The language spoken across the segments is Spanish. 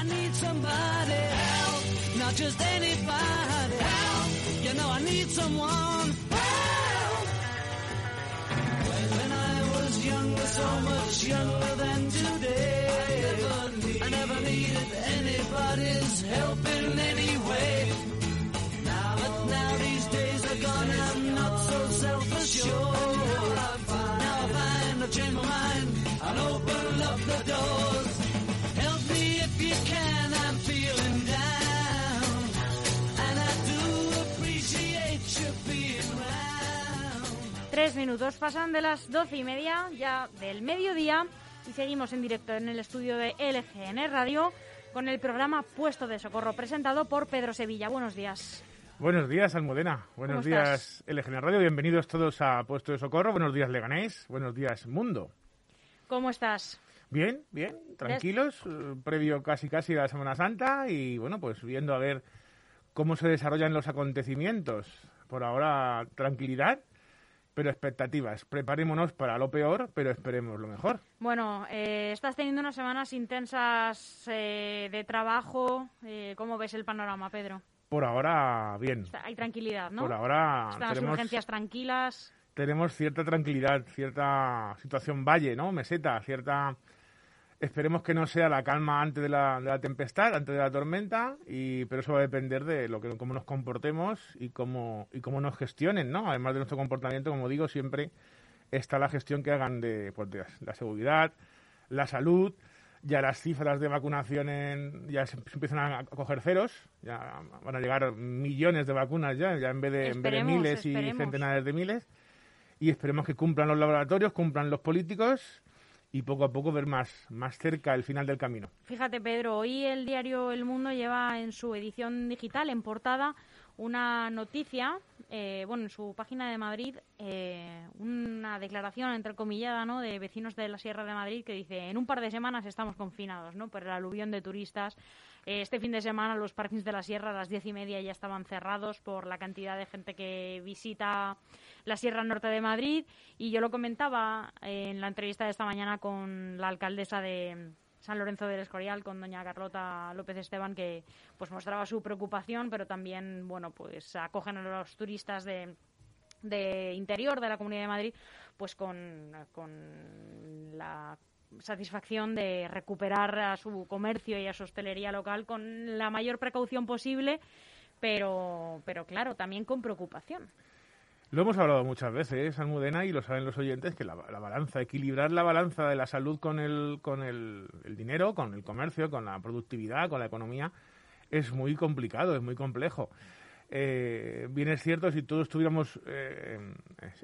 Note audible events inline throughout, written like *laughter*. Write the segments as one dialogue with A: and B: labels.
A: I need somebody help, not just anybody help. You know I need someone help. When I was younger, so much younger than today, I never needed anybody's help in any way. Now, but now these days are gone, I'm not so self-assured. Now I find I've changed my mind, I'll open up the doors.
B: Tres minutos pasan de las doce y media ya del mediodía y seguimos en directo en el estudio de LGN Radio con el programa Puesto de Socorro presentado por Pedro Sevilla. Buenos días.
C: Buenos días, Almudena. Buenos días, LGN Radio. Bienvenidos todos a Puesto de Socorro. Buenos días, Leganés. Buenos días, Mundo.
B: ¿Cómo estás?
C: Bien, bien, tranquilos, eh, previo casi casi a la Semana Santa y bueno, pues viendo a ver cómo se desarrollan los acontecimientos. Por ahora, tranquilidad, pero expectativas. Preparémonos para lo peor, pero esperemos lo mejor.
B: Bueno, eh, estás teniendo unas semanas intensas eh, de trabajo. Eh, ¿Cómo ves el panorama, Pedro?
C: Por ahora, bien.
B: Está- Hay tranquilidad, ¿no?
C: Por ahora
B: Están las
C: tenemos,
B: urgencias tranquilas.
C: tenemos cierta tranquilidad, cierta situación valle, ¿no? Meseta, cierta... Esperemos que no sea la calma antes de la, de la tempestad, antes de la tormenta, y, pero eso va a depender de lo que, cómo nos comportemos y cómo, y cómo nos gestionen, ¿no? Además de nuestro comportamiento, como digo, siempre está la gestión que hagan de, pues, de la seguridad, la salud, ya las cifras de vacunación en- ya se, empiezan a coger ceros, ya van a llegar millones de vacunas ya, ya en vez de, en vez de
B: Esperemos,
C: miles y centenares de miles, y esperemos que cumplan los laboratorios, cumplan los políticos, y poco a poco ver más, más cerca el final del camino.
B: Fíjate, Pedro, hoy el diario El Mundo lleva en su edición digital, en portada, una noticia, eh, bueno, en su página de Madrid, eh, una declaración entrecomillada, ¿no?, de vecinos de la Sierra de Madrid que dice, en un par de semanas estamos confinados, ¿no?, por el aluvión de turistas. Eh, este fin de semana los parkings de la Sierra a las diez y media ya estaban cerrados por la cantidad de gente que visita la Sierra Norte de Madrid. Y yo lo comentaba eh, en la entrevista de esta mañana con la alcaldesa de San Lorenzo del Escorial, con doña Carlota López Esteban, que pues mostraba su preocupación, pero también, bueno, pues acogen a los turistas de de interior de la Comunidad de Madrid, pues con, con la satisfacción de recuperar a su comercio y a su hostelería local con la mayor precaución posible, pero, pero claro, también con preocupación.
C: Lo hemos hablado muchas veces, Almudena, y lo saben los oyentes, que la, la balanza, equilibrar la balanza de la salud con el, con el dinero, con el comercio, con la productividad, con la economía, es muy complicado, es muy complejo. Eh, bien es cierto, si todos tuviéramos eh,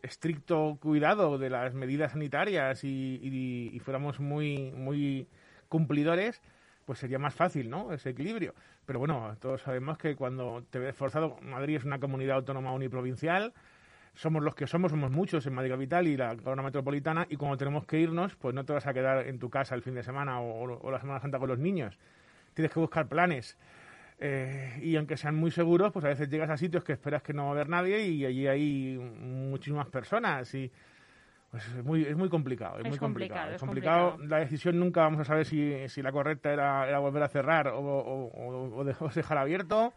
C: estricto cuidado de las medidas sanitarias y, fuéramos muy, muy cumplidores, pues sería más fácil, ¿no? Ese equilibrio. Pero bueno, todos sabemos que cuando te ves forzado, Madrid es una comunidad autónoma uniprovincial, somos los que somos, somos muchos en Madrid Capital y la corona metropolitana, y cuando tenemos que irnos, pues no te vas a quedar en tu casa el fin de semana o la Semana Santa con los niños. Tienes que buscar planes. Eh, y aunque sean muy seguros, pues a veces llegas a sitios que esperas que no va a haber nadie y allí hay muchísimas personas y pues es muy, es muy complicado, es,
B: Es
C: muy complicado.
B: complicado,
C: Es complicado.
B: complicado.
C: La decisión nunca vamos a saber si, si la correcta era, era volver a cerrar o, o- o- o de- *laughs* o dejar abierto.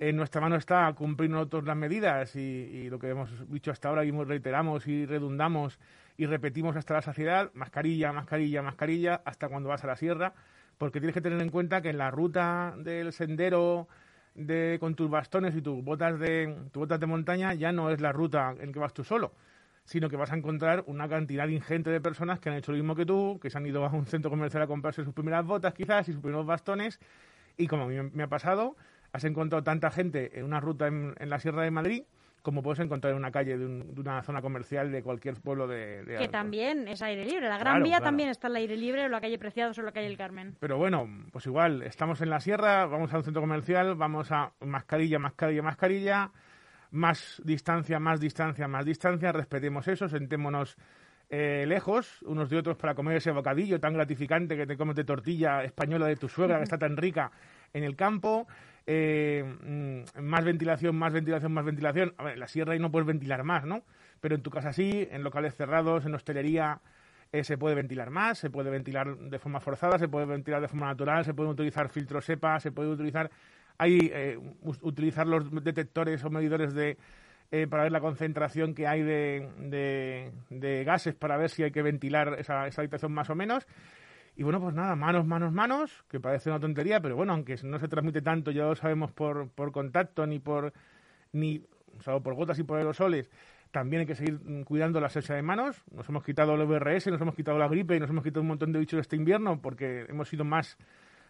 C: En nuestra mano está cumplir nosotros las medidas y, y lo que hemos dicho hasta ahora y reiteramos y redundamos y repetimos hasta la saciedad, mascarilla, mascarilla, mascarilla, hasta cuando vas a la sierra, porque tienes que tener en cuenta que en la ruta del sendero de, con tus bastones y tus botas de tus botas de montaña ya no es la ruta en que vas tú solo, sino que vas a encontrar una cantidad ingente de personas que han hecho lo mismo que tú, que se han ido a un centro comercial a comprarse sus primeras botas quizás y sus primeros bastones, y como a mí me ha pasado, has encontrado tanta gente en una ruta en, en la Sierra de Madrid como puedes encontrar en una calle de, un- de una zona comercial de cualquier pueblo de... de-
B: Que también es aire libre. La Gran
C: Claro,
B: Vía
C: claro.
B: también está al aire libre, o la calle Preciados o la calle El Carmen.
C: Pero bueno, pues igual, estamos en la sierra, vamos a un centro comercial, vamos a mascarilla, mascarilla, mascarilla, más distancia, más distancia, más distancia, respetemos eso, sentémonos eh, lejos unos de otros para comer ese bocadillo tan gratificante que te comes de tortilla española de tu suegra, que está tan rica en el campo. Eh, mm, más ventilación, más ventilación, más ventilación. En la sierra ahí no puedes ventilar más, ¿no? Pero en tu casa sí, en locales cerrados, en hostelería, eh, se puede ventilar más, se puede ventilar de forma forzada, se puede ventilar de forma natural, se pueden utilizar filtros SEPA, se puede utilizar, hay, eh, utilizar los detectores o medidores de, eh, para ver la concentración que hay de, de, gases para ver si hay que ventilar esa, esa habitación más o menos. Y bueno, pues nada, manos, manos, manos, que parece una tontería, pero bueno, aunque no se transmite tanto, ya lo sabemos por, por contacto, ni por, ni, o por gotas y por aerosoles, también hay que seguir cuidando la asepsia de manos. Nos hemos quitado el VRS, nos hemos quitado la gripe y nos hemos quitado un montón de bichos este invierno porque hemos sido más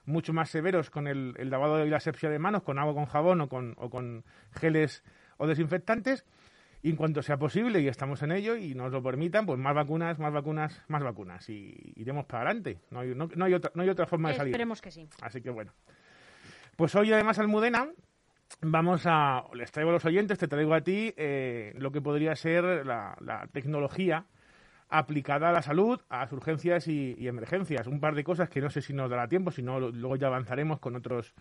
C: mucho más severos con el, lavado y la asepsia de manos, con agua con jabón o con, o con geles o desinfectantes. Y en cuanto sea posible, y estamos en ello, y nos lo permitan, pues más vacunas, más vacunas, más vacunas. Y iremos para adelante. No hay, no, hay, otra, no hay otra forma de salir.
B: Esperemos que sí.
C: Así que bueno. Pues hoy además Almudena vamos a, les traigo a los oyentes, te traigo a ti eh, lo que podría ser la, tecnología aplicada a la salud, a las urgencias y, y, emergencias. Un par de cosas que no sé si nos dará tiempo, si no luego ya avanzaremos con otros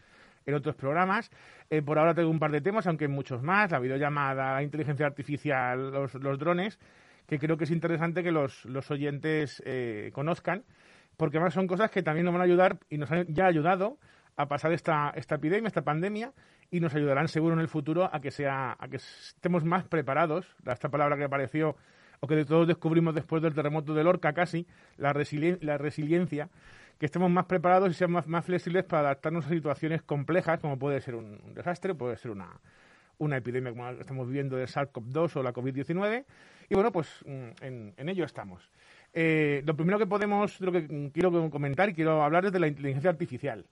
C: en otros programas. Eh, por ahora tengo un par de temas, aunque muchos más, la videollamada, la inteligencia artificial, los, drones, que creo que es interesante que los, los oyentes eh, conozcan, porque además son cosas que también nos van a ayudar y nos han ya ayudado a pasar esta, esta epidemia, esta pandemia, y nos ayudarán seguro en el futuro a que sea, a que estemos más preparados, esta palabra que apareció o que todos descubrimos después del terremoto de Lorca casi, la, la resiliencia, que estemos más preparados y seamos más, flexibles para adaptarnos a situaciones complejas, como puede ser un, desastre, puede ser una, una epidemia como la que estamos viviendo de SARS-CoV-2 o la COVID-19. Y bueno, pues mm, en, ello estamos. Eh, lo primero que podemos, lo que quiero comentar y quiero hablar es de la inteligencia artificial.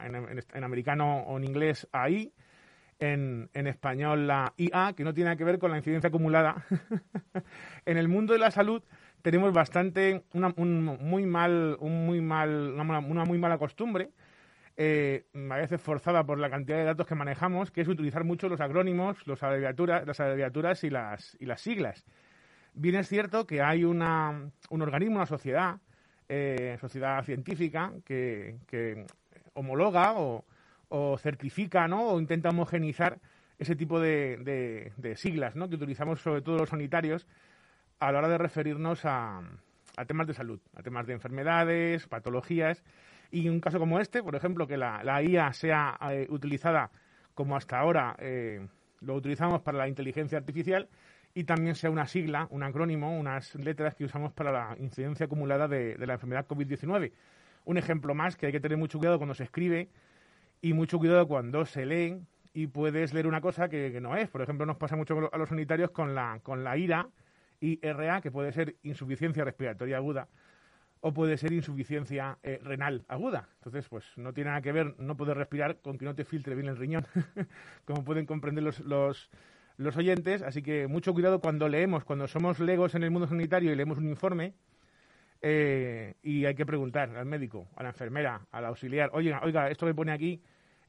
C: en, americano o en inglés AI, en, en, español la IA, que no tiene nada que ver con la incidencia acumulada. *laughs* en el mundo de la salud tenemos bastante, una, un muy mal, un muy mal, una, muy mala costumbre, eh, a veces forzada por la cantidad de datos que manejamos, que es utilizar mucho los acrónimos, los abreviaturas, las abreviaturas y las, y las siglas. Bien es cierto que hay una, un organismo, una sociedad, eh, sociedad científica, que, homologa o, o, certifica ¿no? o intenta homogenizar ese tipo de, de, de siglas ¿no? que utilizamos sobre todo los sanitarios a la hora de referirnos a, temas de salud, a temas de enfermedades, patologías. Y un caso como este, por ejemplo, que la, IA sea eh, utilizada como hasta ahora eh, lo utilizamos para la inteligencia artificial y también sea una sigla, un acrónimo, unas letras que usamos para la incidencia acumulada de, la enfermedad COVID-19. Un ejemplo más que hay que tener mucho cuidado cuando se escribe y mucho cuidado cuando se lee y puedes leer una cosa que, que no es. Por ejemplo, nos pasa mucho a los sanitarios con la, con la ira IRA, que puede ser insuficiencia respiratoria aguda o puede ser insuficiencia eh, renal aguda. Entonces, pues no tiene nada que ver no poder respirar con que no te filtre bien el riñón, *laughs* como pueden comprender los, los, los, oyentes. Así que mucho cuidado cuando leemos, cuando somos legos en el mundo sanitario y leemos un informe. Eh, y hay que preguntar al médico, a la enfermera, al auxiliar, oiga, oiga, esto que pone aquí,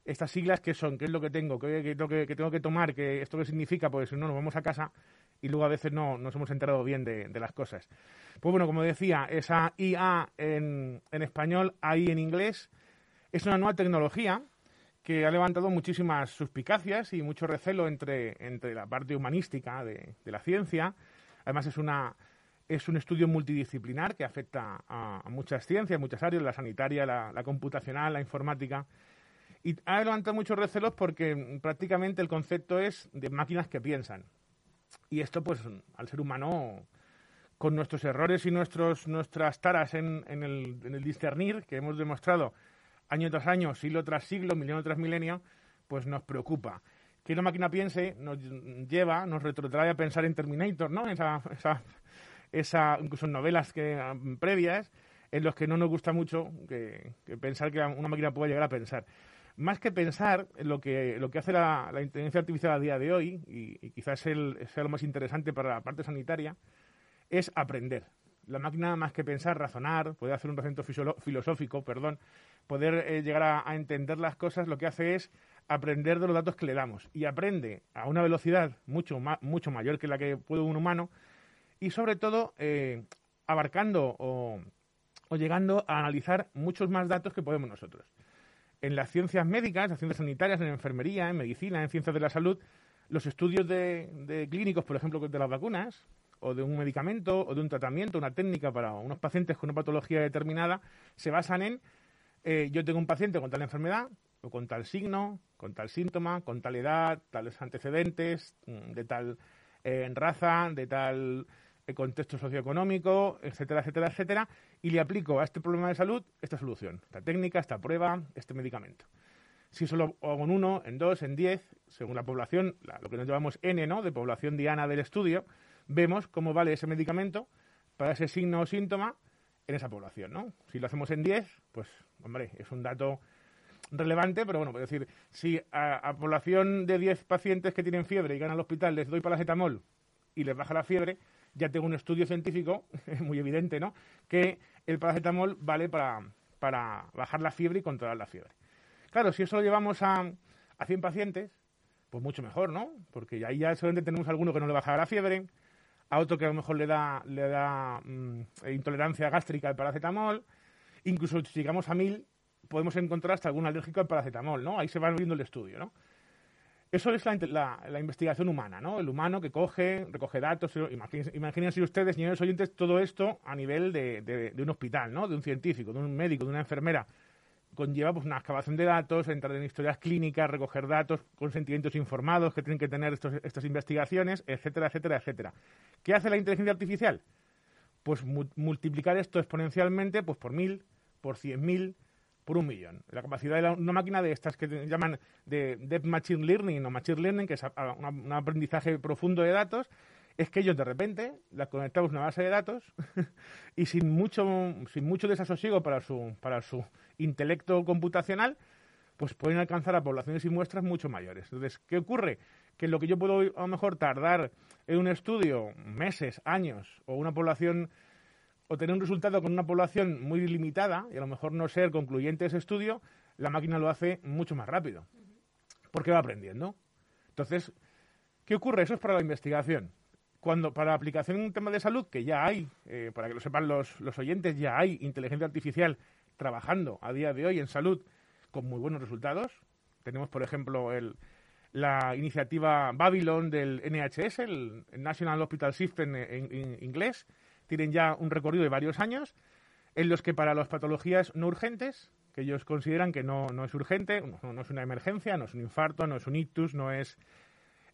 C: estas siglas, ¿qué son? ¿Qué es lo que tengo? ¿Qué, tengo, que, tengo que tomar? ¿Qué, ¿Esto qué significa? Porque si no, nos vamos a casa y luego a veces no nos hemos enterado bien de, las cosas. Pues bueno, como decía, esa IA en, en español, AI en inglés, es una nueva tecnología que ha levantado muchísimas suspicacias y mucho recelo entre, entre la parte humanística de, la ciencia. Además es una es un estudio multidisciplinar que afecta a, muchas ciencias, muchas áreas, la sanitaria, la, la, computacional, la informática. Y ha levantado muchos recelos porque prácticamente el concepto es de máquinas que piensan. Y esto, pues, al ser humano, con nuestros errores y nuestros, nuestras taras en, en, el, en el discernir que hemos demostrado año tras año, siglo tras siglo, milenio tras milenio, pues nos preocupa. Que una máquina piense nos lleva, nos retrotrae a pensar en Terminator, ¿no? Esa, esa, esa incluso novelas que, previas, en los que no nos gusta mucho que pensar que una máquina pueda llegar a pensar más que pensar, lo que, lo que hace la, inteligencia artificial a día de hoy, y, quizás sea lo más interesante para la parte sanitaria, es aprender. La máquina, más que pensar, razonar, poder hacer un razonamiento filosófico, perdón, poder eh, llegar a, entender las cosas, lo que hace es aprender de los datos que le damos. Y aprende a una velocidad mucho, mucho mayor que la que puede un humano, y sobre todo eh, abarcando o llegando a analizar muchos más datos que podemos nosotros en las ciencias médicas, en las ciencias sanitarias, en enfermería, en medicina, en ciencias de la salud, los estudios de, clínicos, por ejemplo, de las vacunas, o de un medicamento o de un tratamiento, una técnica para unos pacientes con una patología determinada, se basan en eh, yo tengo un paciente con tal enfermedad o con tal signo, con tal síntoma, con tal edad, tales antecedentes, mm, de tal eh, raza, de tal eh, contexto socioeconómico, etcétera, etcétera, etcétera, y le aplico a este problema de salud esta solución, esta técnica, esta prueba, este medicamento. Si solo hago en uno, en dos, en diez, según la población, lo que nos llamamos N, ¿no? De población diana del estudio, vemos cómo vale ese medicamento para ese signo o síntoma en esa población, ¿no? Si lo hacemos en 10, pues, hombre, es un dato relevante, pero bueno, es decir, si a, población de 10 pacientes que tienen fiebre y ganan al hospital les doy paracetamol y les baja la fiebre, ya tengo un estudio científico, *laughs* muy evidente, ¿no?, que el paracetamol vale para, para bajar la fiebre y controlar la fiebre. Claro, si eso lo llevamos a, a 100 pacientes, pues mucho mejor, ¿no? Porque ahí ya solamente tenemos alguno que no le baja la fiebre, a otro que a lo mejor le da, le da mm, intolerancia gástrica al paracetamol, incluso si llegamos a 1000 podemos encontrar hasta algún alérgico al paracetamol, ¿no? Ahí se va viendo el estudio, ¿no? Eso es la, la, investigación humana, ¿no? El humano que coge, recoge datos. Imagínense, imagínense ustedes, señores oyentes, todo esto a nivel de, de, un hospital, ¿no? De un científico, de un médico, de una enfermera conlleva pues, una excavación de datos, entrar en historias clínicas, recoger datos, consentimientos informados que tienen que tener estos, estas investigaciones, etcétera, etcétera, etcétera. ¿Qué hace la inteligencia artificial? Pues multiplicar esto exponencialmente pues, por mil, por cien mil, por un millón. La capacidad de una máquina de estas que llaman de Deep Machine Learning o Machine Learning, que es un aprendizaje profundo de datos, es que ellos de repente la conectamos a una base de datos *laughs* y sin mucho, sin mucho desasosiego para su, para su intelecto computacional, pues pueden alcanzar a poblaciones y muestras mucho mayores. Entonces, ¿qué ocurre? Que lo que yo puedo a lo mejor tardar en un estudio meses, años, o una población, o tener un resultado con una población muy limitada, y a lo mejor no ser concluyente ese estudio, la máquina lo hace mucho más rápido, porque va aprendiendo. Entonces, ¿qué ocurre? Eso es para la investigación. Cuando para la aplicación en un tema de salud, que ya hay, eh, para que lo sepan los, los oyentes, ya hay inteligencia artificial trabajando a día de hoy en salud con muy buenos resultados. Tenemos, por ejemplo, el, la iniciativa Babylon del NHS, el National Hospital System en, inglés. Tienen ya un recorrido de varios años en los que para las patologías no urgentes, que ellos consideran que no, no es urgente, no, es una emergencia, no es un infarto, no es un ictus, no es...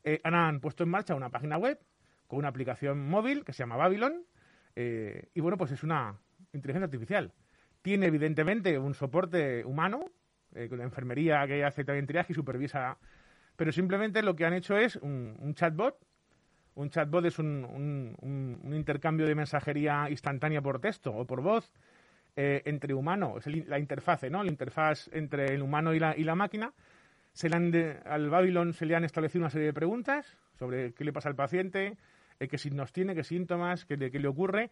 C: Eh, han puesto en marcha una página web con una aplicación móvil que se llama Babylon eh, y bueno, pues es una inteligencia artificial tiene evidentemente un soporte humano, eh, con la enfermería que hace también triaje y supervisa, pero simplemente lo que han hecho es un, chatbot. Un chatbot es un, intercambio de mensajería instantánea por texto o por voz eh, entre humano, es la interfase, ¿no? La interfaz entre el humano y la, y la máquina. Se le al Babylon se le han establecido una serie de preguntas sobre qué le pasa al paciente, eh, qué signos tiene, qué síntomas, qué qué le ocurre,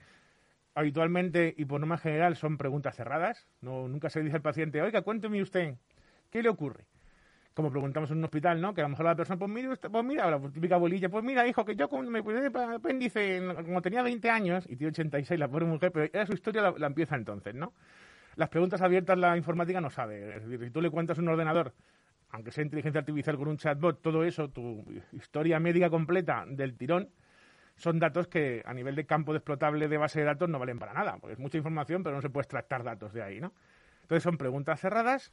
C: habitualmente y por norma general son preguntas cerradas. No, nunca se dice al paciente, oiga, cuénteme usted, ¿qué le ocurre? Como preguntamos en un hospital, ¿no? Que a lo mejor la persona, pues mira, pues mira, la típica bolilla, pues mira, hijo, que yo me puse apéndice como tenía 20 años y tiene 86, la pobre mujer, pero era su historia la, empieza entonces, ¿no? Las preguntas abiertas la informática no sabe. Es decir, si tú le cuentas a un ordenador, aunque sea inteligencia artificial con un chatbot, todo eso, tu historia médica completa del tirón, son datos que a nivel de campo explotable de base de datos no valen para nada, porque es mucha información, pero no se puede extractar datos de ahí, ¿no? Entonces son preguntas cerradas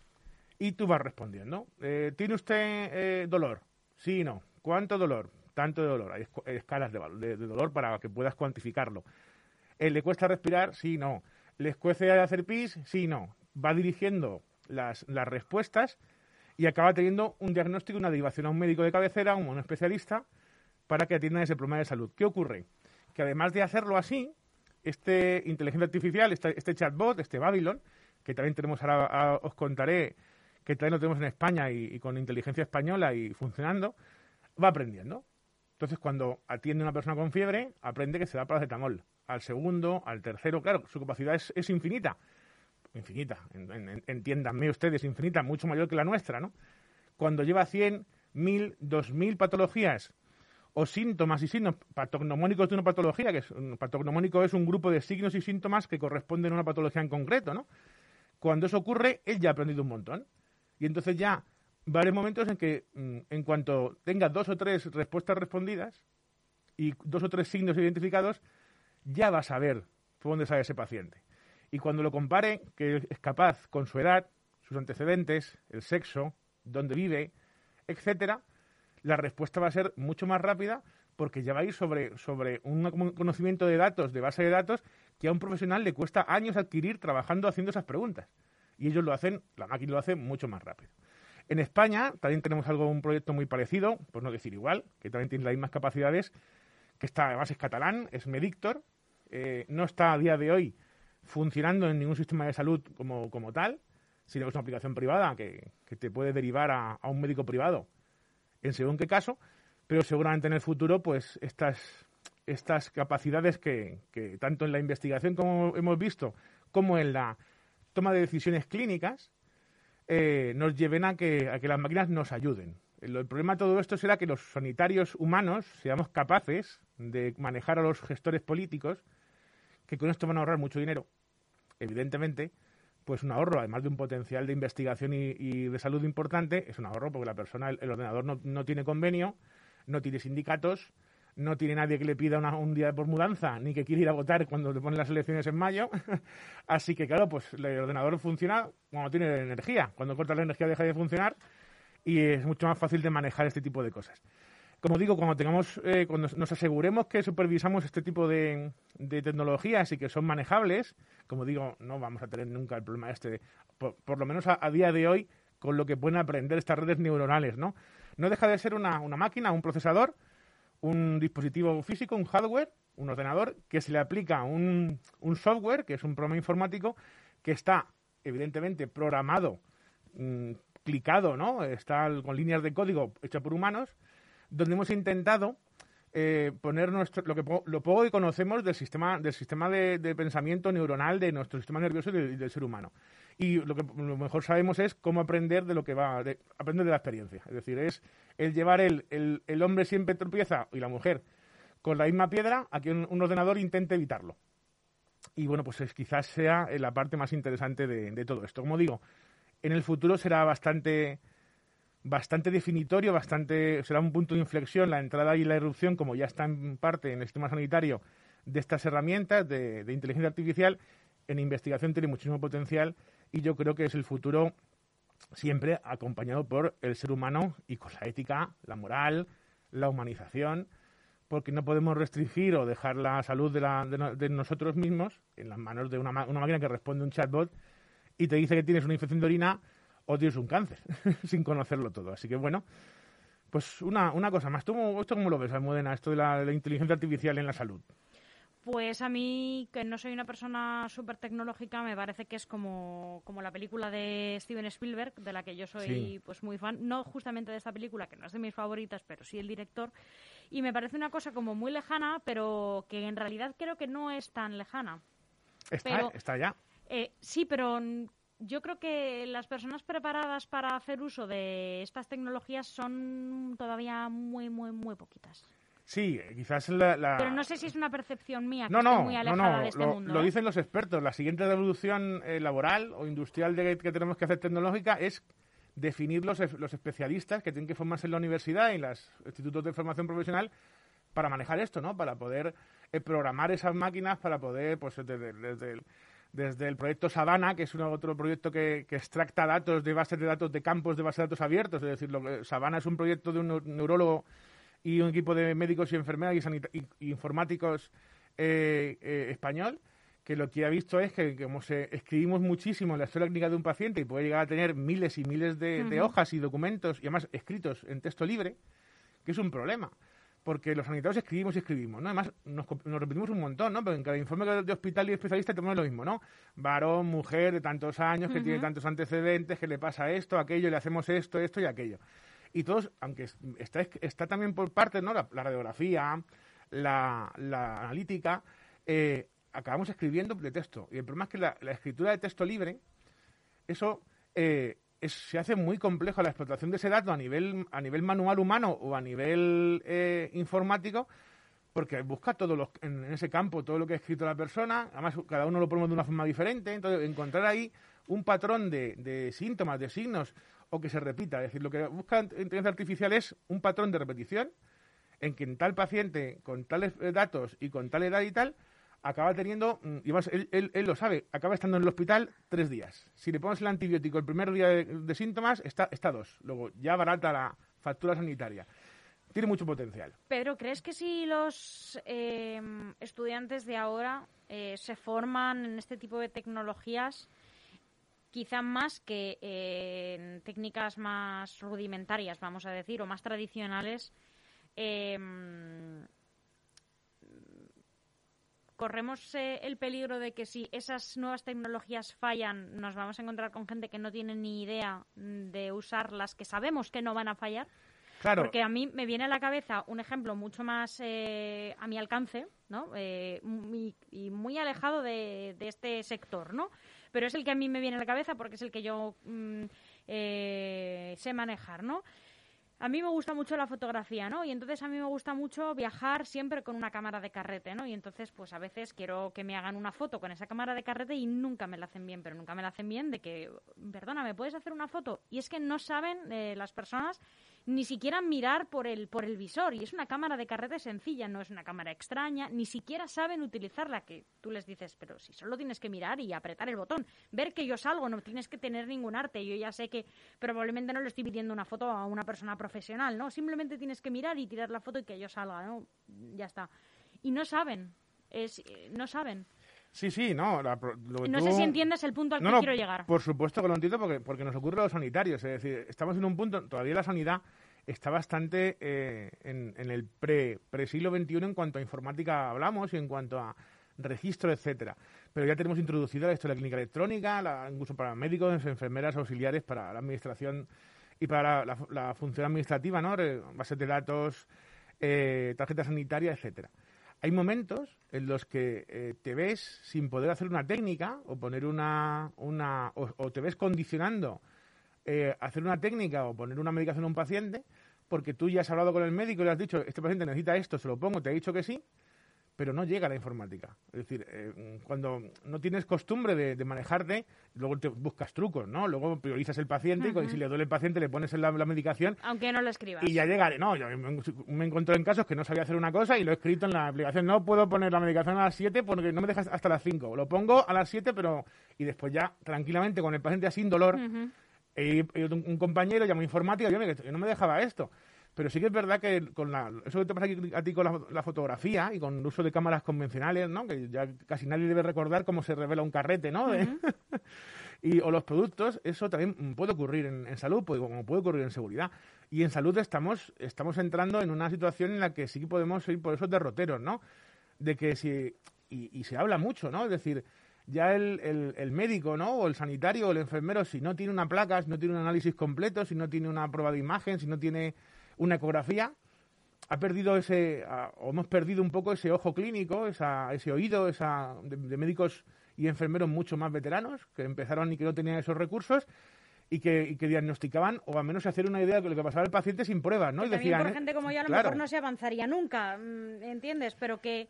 C: y tú vas respondiendo. Eh, ¿Tiene usted eh, dolor? Sí, no. ¿Cuánto dolor? Tanto de dolor. Hay escalas de, dolor para que puedas cuantificarlo. Eh, ¿Le cuesta respirar? Sí, no. ¿Les cuece hacer pis? Sí, no. Va dirigiendo las, las respuestas y acaba teniendo un diagnóstico, una derivación a un médico de cabecera, a un especialista, para que atiendan ese problema de salud. ¿Qué ocurre? Que además de hacerlo así, este inteligencia artificial, este, este chatbot, este Babylon, que también tenemos ahora, os contaré, que también lo tenemos en España y, con inteligencia española y funcionando, va aprendiendo. Entonces, cuando atiende a una persona con fiebre, aprende que se da paracetamol. Al segundo, al tercero, claro, su capacidad es, infinita. Infinita, entiéndanme ustedes, infinita, mucho mayor que la nuestra, ¿no? Cuando lleva 100, 1000, 2000 patologías o síntomas y signos patognomónicos de una patología, que es, un patognomónico es un grupo de signos y síntomas que corresponden a una patología en concreto, ¿no? Cuando eso ocurre, él ya ha aprendido un montón. Y entonces ya va a haber momentos en que, mm, en cuanto tenga dos o tres respuestas respondidas, y dos o tres signos identificados, ya va a saber por dónde sale ese paciente. Y cuando lo compare, que es capaz con su edad, sus antecedentes, el sexo, dónde vive, etcétera, la respuesta va a ser mucho más rápida porque ya va a ir sobre, sobre un conocimiento de datos, de base de datos, que a un profesional le cuesta años adquirir trabajando haciendo esas preguntas. Y ellos lo hacen, la máquina lo hace mucho más rápido. En España también tenemos algo, un proyecto muy parecido, por no decir igual, que también tiene las mismas capacidades, que está además es catalán, es Medictor, eh, no está a día de hoy funcionando en ningún sistema de salud como, como tal, sino que es una aplicación privada que, te puede derivar a, a, un médico privado en según qué caso, pero seguramente en el futuro, pues estas, estas capacidades que, que tanto en la investigación como hemos visto, como en la toma de decisiones clínicas, eh, nos lleven a que, a que las máquinas nos ayuden. El, el, problema de todo esto será que los sanitarios humanos seamos capaces de manejar a los gestores políticos, que con esto van a ahorrar mucho dinero, evidentemente, pues un ahorro, además de un potencial de investigación y, de salud importante, es un ahorro porque la persona, el, ordenador no, tiene convenio, no tiene sindicatos, no tiene nadie que le pida un día por mudanza, ni que quiera ir a votar cuando te ponen las elecciones en mayo. *laughs* Así que, claro, pues el ordenador funciona cuando tiene energía. Cuando corta la energía deja de funcionar y es mucho más fácil de manejar este tipo de cosas como digo, cuando tengamos, eh, cuando nos aseguremos que supervisamos este tipo de, tecnologías y que son manejables, como digo, no vamos a tener nunca el problema este, por, lo menos a, día de hoy, con lo que pueden aprender estas redes neuronales, ¿no? No deja de ser una, máquina, un procesador, un dispositivo físico, un hardware, un ordenador, que se le aplica un, un software, que es un programa informático, que está evidentemente programado, mm, clicado, ¿no? Está con líneas de código hecho por humanos, donde hemos intentado eh, poner nuestro, lo, que, lo poco que conocemos del sistema, del sistema de, pensamiento neuronal de nuestro sistema nervioso y del, ser humano. Y lo que lo mejor sabemos es cómo aprender de lo que va, de, aprender de la experiencia. Es decir, es el llevar el, el, hombre siempre tropieza y la mujer con la misma piedra a que un, ordenador intente evitarlo. Y bueno, pues es, quizás sea la parte más interesante de, de todo esto. Como digo, en el futuro será bastante bastante definitorio, bastante será un punto de inflexión la entrada y la irrupción, como ya está en parte en el sistema sanitario, de estas herramientas de, inteligencia artificial. En investigación tiene muchísimo potencial y yo creo que es el futuro siempre acompañado por el ser humano y con la ética, la moral, la humanización, porque no podemos restringir o dejar la salud de, de, nosotros mismos en las manos de una, máquina que responde un chatbot y te dice que tienes una infección de orina o tienes un cáncer, *laughs* sin conocerlo todo. Así que bueno, pues una, una cosa más. ¿Tú esto cómo lo ves, Almudena, esto de la, inteligencia artificial en la salud?
B: Pues a mí, que no soy una persona súper tecnológica, me parece que es como, como, la película de Steven Spielberg, de la que yo soy pues muy fan. No justamente de esta película, que no es de mis favoritas, pero sí el director. Y me parece una cosa como muy lejana, pero que en realidad creo que no es tan lejana.
C: Está, está ya.
B: Eh, sí, pero yo creo que las personas preparadas para hacer uso de estas tecnologías son todavía muy, muy, muy poquitas.
C: Sí, quizás la,
B: Pero no sé si es una percepción mía que no, no, muy alejada de este
C: lo,
B: mundo.
C: Lo
B: ¿eh?
C: dicen los expertos. La siguiente revolución eh, laboral o industrial de, que tenemos que hacer tecnológica es definir los, los especialistas que tienen que formarse en la universidad y los institutos de formación profesional para manejar esto, ¿no? Para poder eh, programar esas máquinas, para poder, pues, desde, desde el desde el proyecto Sabana, que es otro proyecto que, extracta datos de bases de datos de campos de bases de datos abiertos. Es decir, lo Sabana es un proyecto de un neurólogo y un equipo de médicos y enfermeras y, informáticos eh, eh, español, que lo que ha visto es que como se escribimos muchísimo en la historia clínica de un paciente y puede llegar a tener miles y miles de hojas y documentos, y además escritos en texto libre, que es un problema porque los sanitarios escribimos y escribimos, ¿no? Además, nos, repetimos un montón, ¿no? Porque en cada informe de hospital y especialista tenemos lo mismo, ¿no? Varón, mujer de tantos años, que tiene tantos antecedentes, que le pasa esto, aquello, le hacemos esto, esto y aquello. Y todos, aunque está, está también por parte, ¿no? La, radiografía, la, analítica, eh, acabamos escribiendo de texto. Y el problema es que la, escritura de texto libre, eso... Eh, se hace muy complejo la explotación de ese dato a nivel, a nivel manual humano o a nivel eh, informático, porque busca todo los, en, ese campo todo lo que ha escrito la persona, además cada uno lo ponemos de una forma diferente, entonces encontrar ahí un patrón de, de síntomas, de signos, o que se repita, es decir, lo que busca inteligencia artificial es un patrón de repetición en que en tal paciente, con tales eh, datos y con tal edad y tal, acaba teniendo, mm, y más, él, él- él lo sabe, acaba estando en el hospital tres días. Si le pones el antibiótico el primer día de, síntomas, está, está dos. Luego ya barata la factura sanitaria. Tiene mucho potencial.
B: Pedro, ¿crees que si los eh, estudiantes de ahora eh, se forman en este tipo de tecnologías, quizá más que eh, en técnicas más rudimentarias, vamos a decir, o más tradicionales, eh, corremos eh, el peligro de que si esas nuevas tecnologías fallan, nos vamos a encontrar con gente que no tiene ni idea de usar las que sabemos que no van a fallar?
C: Claro,
B: Porque a mí me viene a la cabeza un ejemplo mucho más eh, a mi alcance, ¿no? Eh, muy- y muy alejado de, de este sector, ¿no? Pero es el que a mí me viene a la cabeza porque es el que yo mm, eh, sé manejar, ¿no? A mí me gusta mucho la fotografía, ¿no? Y entonces a mí me gusta mucho viajar siempre con una cámara de carrete, ¿no? Y entonces, pues a veces quiero que me hagan una foto con esa cámara de carrete y nunca me la hacen bien, pero nunca me la hacen bien de que, perdona, ¿me puedes hacer una foto? Y es que no saben eh, las personas ni siquiera mirar por el, por el visor. Y es una cámara de carrete sencilla, no es una cámara extraña, ni siquiera saben utilizarla, que tú les dices, pero si solo tienes que mirar y apretar el botón, ver que yo salgo, no tienes que tener ningún arte. Yo ya sé que probablemente no le estoy pidiendo una foto a una persona profesional, ¿no? Simplemente tienes que mirar y tirar la foto y que yo salga, ¿no? Ya está. Y no saben, es, eh, no saben.
C: Sí, sí, no. la lo
B: No
C: tú-
B: sé si entiendes el punto al
C: No,
B: que
C: no,
B: quiero llegar.
C: Por supuesto que lo entiendo porque, porque nos ocurre a los sanitarios. Es decir, estamos en un punto, todavía la sanidad está bastante eh, en, en el pre, pre siglo XXI en cuanto a informática hablamos y en cuanto a registro, etcétera. Pero ya tenemos introducida esto de la clínica electrónica, la, incluso para médicos, enfermeras, auxiliares, para la administración y para la, la- función administrativa, ¿no? Bases de datos, eh, tarjeta sanitaria, etcétera. Hay momentos en los que eh, te ves sin poder hacer una técnica o poner una, una o, te ves condicionando eh, hacer una técnica o poner una medicación a un paciente porque tú ya has hablado con el médico y le has dicho este paciente necesita esto, se lo pongo, te ha dicho que sí, pero no llega la informática. Es decir, eh, cuando no tienes costumbre de, de manejarte, luego te buscas trucos, ¿no? Luego priorizas el paciente y cu- y si le duele el paciente le pones la, la medicación
B: Aunque no lo escribas.
C: y ya llegaré. No, yo me, me encontré en casos que no sabía hacer una cosa y lo he escrito en la aplicación. No puedo poner la medicación a las 7 porque no me dejas hasta las 5. Lo pongo a las 7, pero. Y después ya, tranquilamente, con el paciente sin dolor,
B: Ujú.
C: y, y un, un compañero llamó informática y yo me, que no me dejaba esto. Pero sí que es verdad que con la, eso que te pasa aquí a ti con la, la fotografía y con el uso de cámaras convencionales, ¿no? Que ya casi nadie debe recordar cómo se revela un carrete, ¿no? *laughs* Y, o los productos, eso también puede ocurrir en, en salud, como puede ocurrir en seguridad. Y en salud estamos, estamos entrando en una situación en la que sí que podemos ir por esos derroteros, ¿no? De que si, y, y se habla mucho, ¿no? Es decir, ya el, el, el médico, ¿no? O el sanitario o el enfermero, si no tiene una placa, si no tiene un análisis completo, si no tiene una prueba de imagen, si no tiene una ecografía, ha perdido ese, o hemos perdido un poco ese ojo clínico, esa, ese oído, esa, de, de médicos y enfermeros mucho más veteranos, que empezaron y que no tenían esos recursos y que, y que diagnosticaban, o al menos hacer una idea de lo que pasaba al paciente sin pruebas, ¿no?
B: Que
C: Y
B: también
C: decían,
B: por
C: eh,
B: gente como yo a lo
C: claro.
B: mejor no se avanzaría nunca, mm, ¿entiendes? Pero que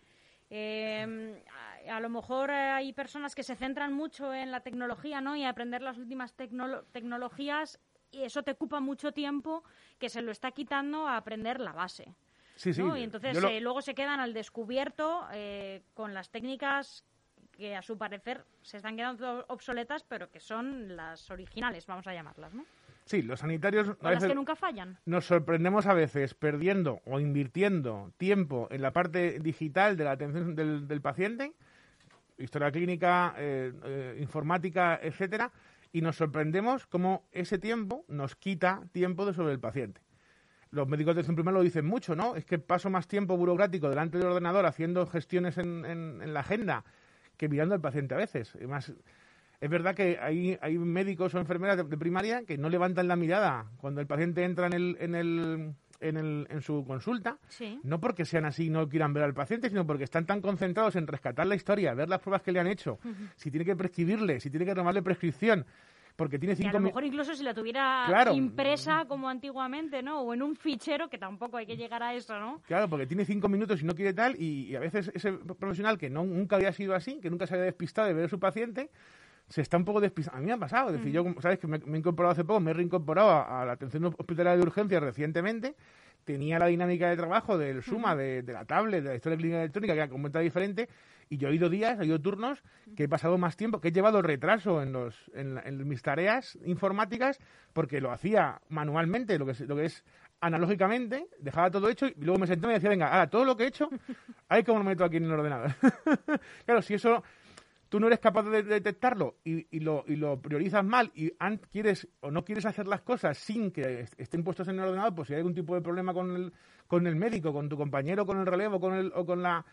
B: eh, a, a lo mejor hay personas que se centran mucho en la tecnología, ¿no? Y aprender las últimas tecnolo- tecnologías y eso te ocupa mucho tiempo que se lo está quitando a aprender la base.
C: Sí, sí.
B: ¿no? Y entonces
C: lo-
B: eh, luego se quedan al descubierto eh, con las técnicas que a su parecer se están quedando obsoletas, pero que son las originales, vamos a llamarlas, ¿no?
C: sí, los sanitarios a
B: O las
C: veces
B: que nunca fallan.
C: nos sorprendemos a veces perdiendo o invirtiendo tiempo en la parte digital de la atención del, del paciente, historia clínica, eh, informática, etcétera, y nos sorprendemos cómo ese tiempo nos quita tiempo de sobre el paciente. Los médicos de atención primaria lo dicen mucho, ¿no? Es que paso más tiempo burocrático delante del ordenador haciendo gestiones en, en- la agenda que mirando al paciente a veces. Además, es verdad que hay, hay médicos o enfermeras de, de primaria que no levantan la mirada cuando el paciente entra en, el, en, el, en, el, en su consulta,
B: Sí.
C: no porque sean así y no quieran ver al paciente, sino porque están tan concentrados en rescatar la historia, ver las pruebas que le han hecho, si tiene que prescribirle, si tiene que renovarle prescripción, porque tiene
B: Y a
C: cinco
B: lo mejor incluso si la tuviera
C: Claro.
B: impresa como antiguamente, ¿no? O en un fichero, que tampoco hay que llegar a eso, ¿no?
C: Claro, porque tiene cinco minutos y no quiere tal, y, y a veces ese profesional que no, nunca había sido así, que nunca se había despistado de ver a su paciente, se está un poco despistando. A mí me ha pasado, es decir, yo, sabes que me, me he incorporado hace poco, me he reincorporado a, a la atención hospitalaria de urgencia recientemente, tenía la dinámica de trabajo del Suma, de, de la tablet, de la historia clínica electrónica, que era completamente diferente, y yo he ido días, he ido turnos, que he pasado más tiempo, que he llevado retraso en, los, en, en mis tareas informáticas, porque lo hacía manualmente, lo que es, lo que es analógicamente, dejaba todo hecho, y luego me senté y me decía, venga, ahora todo lo que he hecho, ahí como lo meto aquí en el ordenador. *laughs* claro, si eso tú no eres capaz de detectarlo y, lo, y lo priorizas mal y quieres o no quieres hacer las cosas sin que est- estén puestos en el ordenador, pues si hay algún tipo de problema con el, con el médico, con tu compañero, con el relevo, con el, o con la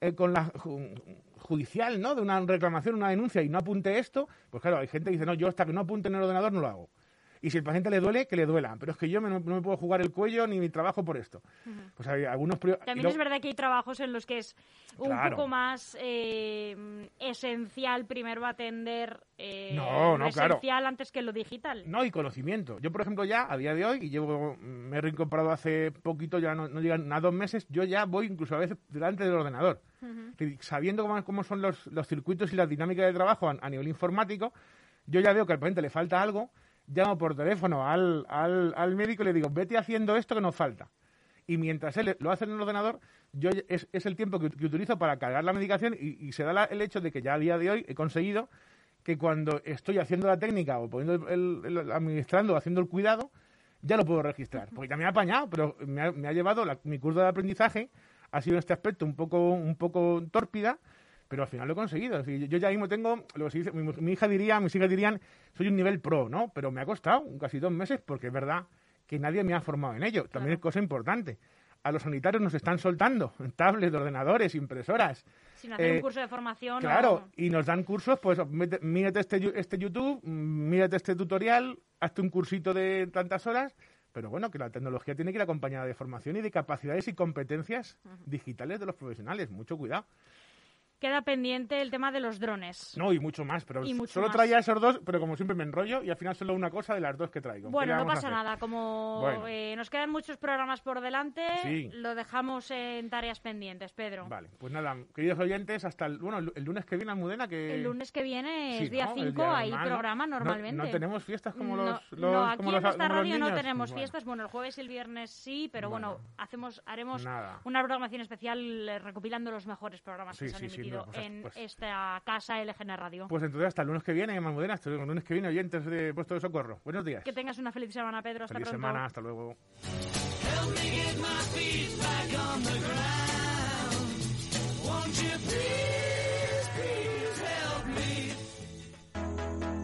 C: eh, con la ju- judicial, ¿no? De una reclamación, una denuncia y no apunte esto, pues claro, hay gente que dice, no, yo hasta que no apunte en el ordenador no lo hago. Y si el paciente le duele, que le duela. Pero es que yo me- no, me puedo jugar el cuello ni mi trabajo por esto. Pues hay algunos...
B: También es verdad que hay trabajos en los que es un
C: Claro.
B: poco más eh, esencial primero atender eh,
C: No,
B: lo
C: no, claro.
B: esencial antes que lo digital.
C: No, y conocimiento. Yo, por ejemplo, ya a día de hoy, y llevo, me he reincorporado hace poquito, ya no, no llegan a dos meses, yo ya voy incluso a veces delante del ordenador. Sabiendo cómo, cómo son los, los circuitos y las dinámicas de trabajo a, a nivel informático, yo ya veo que al paciente le falta algo, llamo por teléfono al, al, al médico y le digo, vete haciendo esto que nos falta. Y mientras él lo hace en el ordenador, yo es, es el tiempo que, que utilizo para cargar la medicación y, se da la- el hecho de que ya a día de hoy he conseguido que cuando estoy haciendo la técnica o poniendo el, administrando o haciendo el cuidado, ya lo puedo registrar. Porque ya me ha apañado, pero me ha, me ha llevado, la- mi curva de aprendizaje ha sido este aspecto un poco, un poco tórpida, pero al final lo he conseguido. Es decir, yo ya mismo tengo, lo que se dice, mi, hija diría, mis hijas dirían, soy un nivel pro, ¿no? Pero me ha costado casi dos meses porque es verdad que nadie me ha formado en ello. También es cosa importante. A los sanitarios nos están soltando *laughs* tablets, ordenadores, impresoras.
B: Sin hacer
C: Eh,
B: un curso de formación.
C: Claro,
B: o-
C: y nos dan cursos, pues mírate este, este YouTube, mm, mírate este tutorial, hazte un cursito de tantas horas, pero bueno, que la tecnología tiene que ir acompañada de formación y de capacidades y competencias digitales de los profesionales. Mucho cuidado.
B: Queda pendiente el tema de los drones.
C: No, y mucho más, pero
B: Y mucho
C: solo
B: más.
C: traía esos dos, pero como siempre me enrollo y al final solo una cosa de las dos que traigo. ¿Qué
B: Bueno, no pasa nada. Como
C: Bueno.
B: eh, nos quedan muchos programas por delante,
C: Sí.
B: lo dejamos en tareas pendientes, Pedro.
C: Vale, pues nada, queridos oyentes, hasta el, bueno, el, lunes que viene, Almudena, que...
B: El lunes que viene
C: Sí,
B: es día
C: ¿no? El
B: 5,
C: día
B: hay
C: ¿no?
B: programa
C: No-
B: normalmente.
C: No, tenemos fiestas como
B: No,
C: los,
B: no, aquí
C: como
B: en
C: los
B: radio no tenemos
C: Bueno,
B: fiestas. Bueno, el jueves y el viernes sí, pero bueno,
C: Bueno.
B: hacemos haremos
C: Nada.
B: una programación especial eh, recopilando los mejores programas que se han
C: sí,
B: emitido
C: pues,
B: en
C: pues-
B: esta casa LGN Radio.
C: Pues entonces hasta el lunes que viene, Almudena, hasta el lunes que viene, oyentes de Puesto de Socorro. Buenos días.
B: que tengas una feliz semana, Pedro. Hasta
C: Feliz
B: pronto.
C: semana, hasta luego.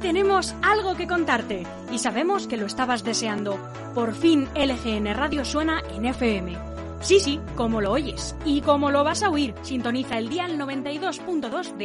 B: Tenemos algo que contarte y sabemos que lo estabas deseando. Por fin LGN Radio suena en FM. Sí, sí, como lo oyes y como lo vas a oír, sintoniza el dial 92.2 de